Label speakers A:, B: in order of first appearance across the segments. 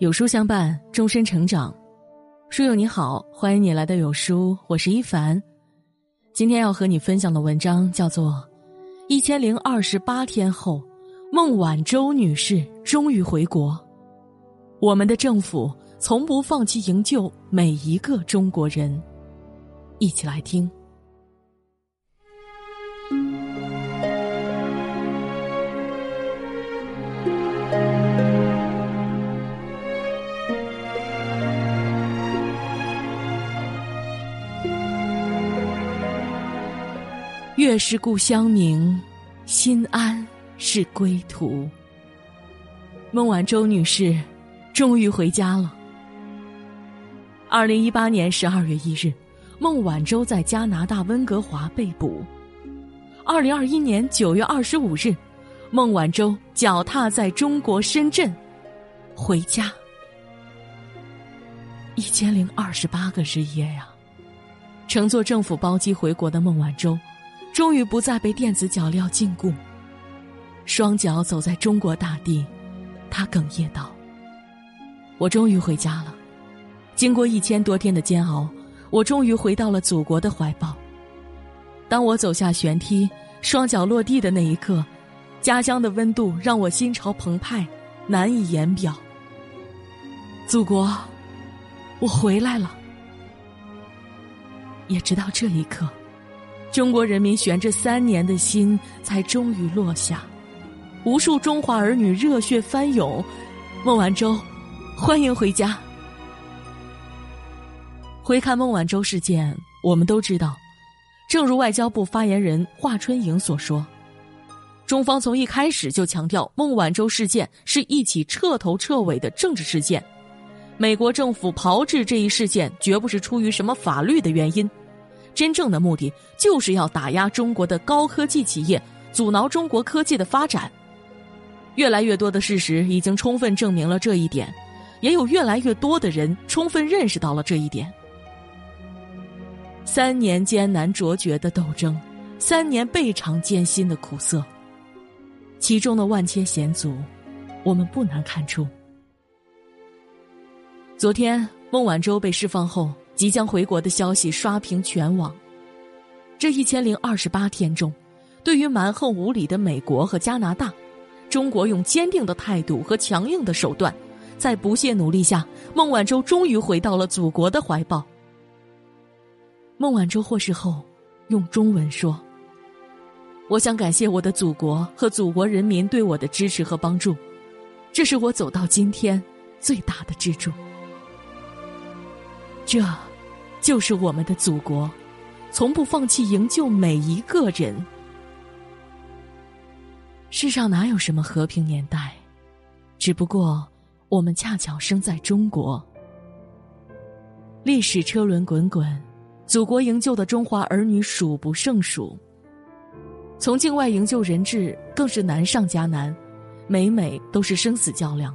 A: 有书相伴，终身成长。书友你好，欢迎你来到有书，我是一凡。今天要和你分享的文章叫做《一千零二十八天后，孟晚舟女士终于回国》，我们的政府从不放弃营救每一个中国人。一起来听。月是故乡明，心安是归途。孟晚舟女士终于回家了。二零一八年十二月一日，孟晚舟在加拿大温哥华被捕。二零二一年九月二十五日，孟晚舟脚踏在中国深圳回家。一千零二十八个日夜呀，乘坐政府包机回国的孟晚舟。终于不再被电子脚镣禁锢，双脚走在中国大地，他哽咽道：“我终于回家了，经过一千多天的煎熬，我终于回到了祖国的怀抱。当我走下旋梯，双脚落地的那一刻，家乡的温度让我心潮澎湃，难以言表。祖国，我回来了。也直到这一刻。”中国人民悬着三年的心才终于落下，无数中华儿女热血翻涌。孟晚舟，欢迎回家。回看孟晚舟事件，我们都知道，正如外交部发言人华春莹所说，中方从一开始就强调，孟晚舟事件是一起彻头彻尾的政治事件。美国政府炮制这一事件，绝不是出于什么法律的原因。真正的目的就是要打压中国的高科技企业，阻挠中国科技的发展。越来越多的事实已经充分证明了这一点，也有越来越多的人充分认识到了这一点。三年艰难卓绝的斗争，三年倍尝艰辛的苦涩，其中的万千险阻，我们不难看出。昨天，孟晚舟被释放后。即将回国的消息刷屏全网。这一千零二十八天中，对于蛮横无理的美国和加拿大，中国用坚定的态度和强硬的手段，在不懈努力下，孟晚舟终于回到了祖国的怀抱。孟晚舟获释后，用中文说：“我想感谢我的祖国和祖国人民对我的支持和帮助，这是我走到今天最大的支柱。”这。就是我们的祖国，从不放弃营救每一个人。世上哪有什么和平年代，只不过我们恰巧生在中国。历史车轮滚滚，祖国营救的中华儿女数不胜数。从境外营救人质更是难上加难，每每都是生死较量，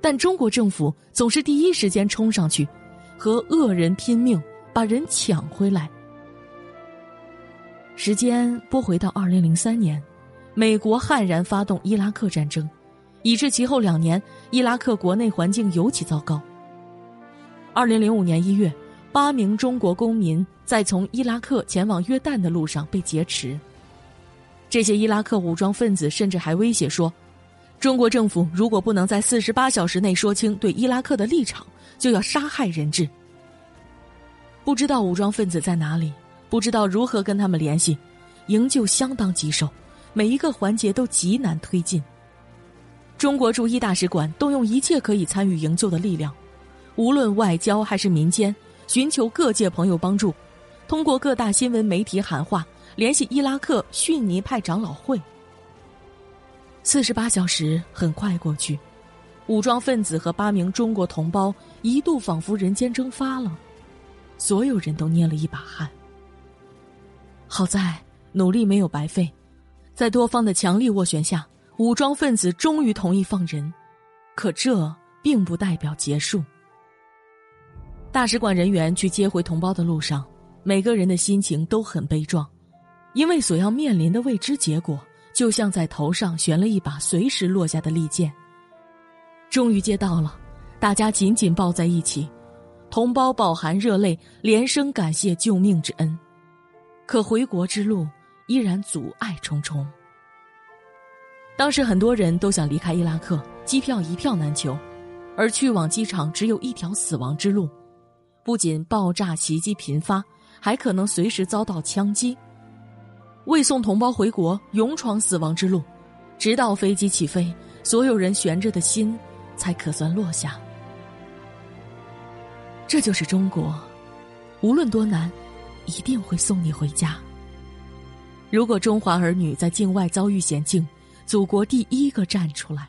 A: 但中国政府总是第一时间冲上去。和恶人拼命，把人抢回来。时间拨回到二零零三年，美国悍然发动伊拉克战争，以致其后两年伊拉克国内环境尤其糟糕。二零零五年一月，八名中国公民在从伊拉克前往约旦的路上被劫持。这些伊拉克武装分子甚至还威胁说，中国政府如果不能在四十八小时内说清对伊拉克的立场。就要杀害人质。不知道武装分子在哪里，不知道如何跟他们联系，营救相当棘手，每一个环节都极难推进。中国驻伊大使馆动用一切可以参与营救的力量，无论外交还是民间，寻求各界朋友帮助，通过各大新闻媒体喊话，联系伊拉克逊尼派长老会。四十八小时很快过去。武装分子和八名中国同胞一度仿佛人间蒸发了，所有人都捏了一把汗。好在努力没有白费，在多方的强力斡旋下，武装分子终于同意放人。可这并不代表结束。大使馆人员去接回同胞的路上，每个人的心情都很悲壮，因为所要面临的未知结果，就像在头上悬了一把随时落下的利剑。终于接到了，大家紧紧抱在一起，同胞饱含热泪，连声感谢救命之恩。可回国之路依然阻碍重重。当时很多人都想离开伊拉克，机票一票难求，而去往机场只有一条死亡之路，不仅爆炸袭击频发，还可能随时遭到枪击。为送同胞回国，勇闯死亡之路，直到飞机起飞，所有人悬着的心才可算落下。这就是中国，无论多难，一定会送你回家。如果中华儿女在境外遭遇险境，祖国第一个站出来。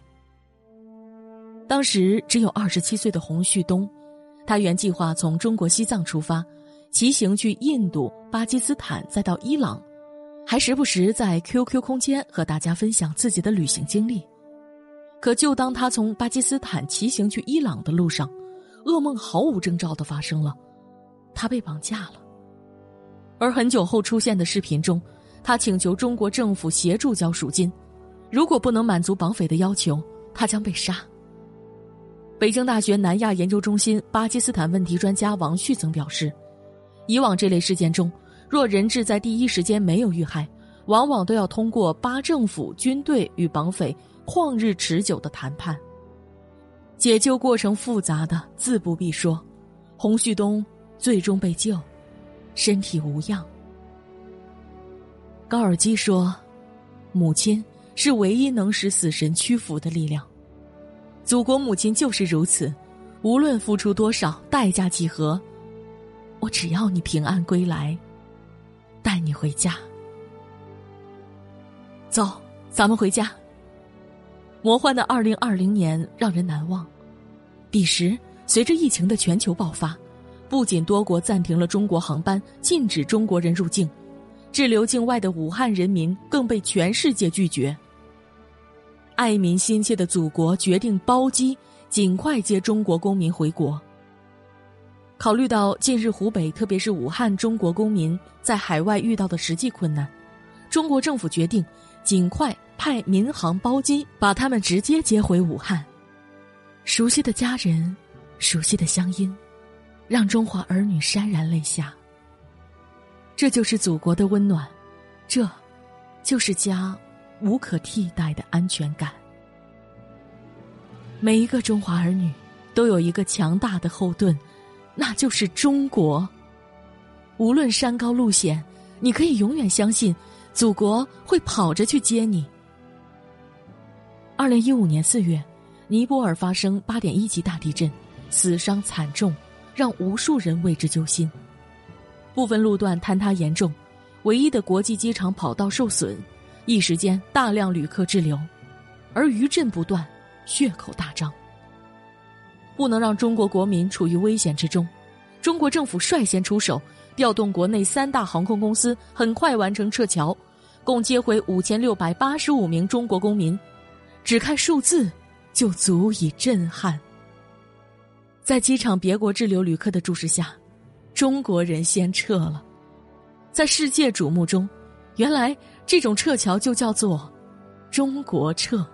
A: 当时只有二十七岁的洪旭东，他原计划从中国西藏出发，骑行去印度、巴基斯坦，再到伊朗。还时不时在 QQ 空间和大家分享自己的旅行经历，可就当他从巴基斯坦骑行去伊朗的路上，噩梦毫无征兆的发生了，他被绑架了。而很久后出现的视频中，他请求中国政府协助交赎金，如果不能满足绑匪的要求，他将被杀。北京大学南亚研究中心巴基斯坦问题专家王旭曾表示，以往这类事件中。若人质在第一时间没有遇害，往往都要通过巴政府军队与绑匪旷日持久的谈判。解救过程复杂的自不必说，洪旭东最终被救，身体无恙。高尔基说：“母亲是唯一能使死神屈服的力量。”祖国母亲就是如此，无论付出多少代价几何，我只要你平安归来。带你回家，走，咱们回家。魔幻的二零二零年让人难忘。彼时，随着疫情的全球爆发，不仅多国暂停了中国航班，禁止中国人入境，滞留境外的武汉人民更被全世界拒绝。爱民心切的祖国决定包机，尽快接中国公民回国。考虑到近日湖北，特别是武汉中国公民在海外遇到的实际困难，中国政府决定尽快派民航包机把他们直接接回武汉。熟悉的家人，熟悉的乡音，让中华儿女潸然泪下。这就是祖国的温暖，这，就是家无可替代的安全感。每一个中华儿女都有一个强大的后盾。那就是中国。无论山高路险，你可以永远相信，祖国会跑着去接你。二零一五年四月，尼泊尔发生八点一级大地震，死伤惨重，让无数人为之揪心。部分路段坍塌严重，唯一的国际机场跑道受损，一时间大量旅客滞留，而余震不断，血口大张。不能让中国国民处于危险之中，中国政府率先出手，调动国内三大航空公司，很快完成撤侨，共接回五千六百八十五名中国公民。只看数字，就足以震撼。在机场别国滞留旅客的注视下，中国人先撤了。在世界瞩目中，原来这种撤侨就叫做“中国撤”。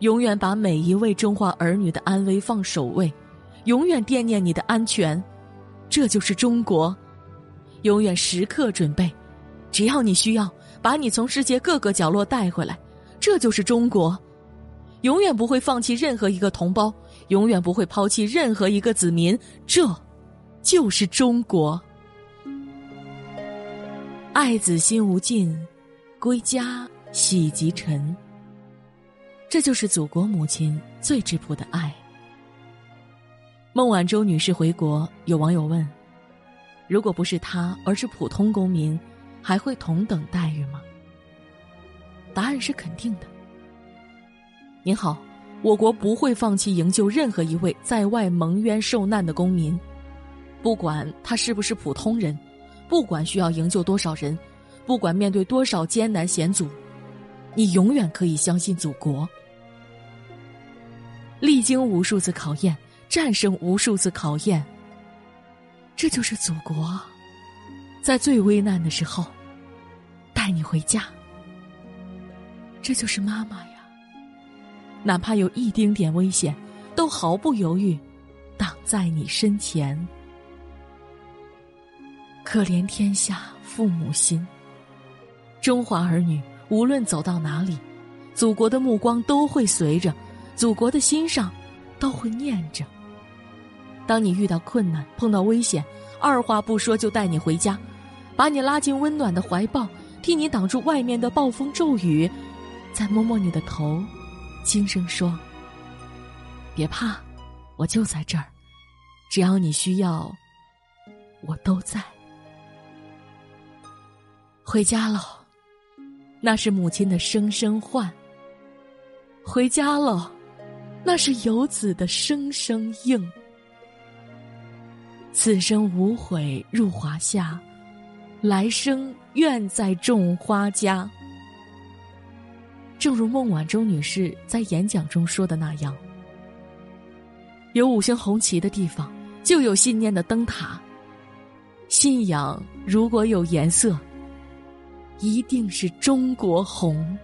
A: 永远把每一位中华儿女的安危放首位，永远惦念你的安全，这就是中国。永远时刻准备，只要你需要，把你从世界各个角落带回来，这就是中国。永远不会放弃任何一个同胞，永远不会抛弃任何一个子民，这，就是中国。爱子心无尽，归家喜即沉。这就是祖国母亲最质朴的爱。孟晚舟女士回国，有网友问：“如果不是她，而是普通公民，还会同等待遇吗？”答案是肯定的。您好，我国不会放弃营救任何一位在外蒙冤受难的公民，不管他是不是普通人，不管需要营救多少人，不管面对多少艰难险阻，你永远可以相信祖国。历经无数次考验，战胜无数次考验。这就是祖国，在最危难的时候，带你回家。这就是妈妈呀，哪怕有一丁点危险，都毫不犹豫，挡在你身前。可怜天下父母心。中华儿女无论走到哪里，祖国的目光都会随着，祖国的心上都会念着。当你遇到困难、碰到危险，二话不说就带你回家，把你拉进温暖的怀抱，替你挡住外面的暴风骤雨，再摸摸你的头，轻声说：“别怕，我就在这儿，只要你需要，我都在。”回家了，那是母亲的声声唤；回家了，那是游子的声声应。此生无悔入华夏，来生愿在种花家。正如孟晚舟女士在演讲中说的那样：“有五星红旗的地方，就有信念的灯塔。信仰如果有颜色。”一定是中国红。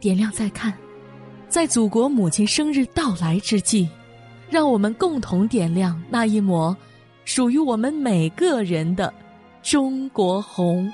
A: 点亮再看，在祖国母亲生日到来之际，让我们共同点亮那一抹属于我们每个人的中国红。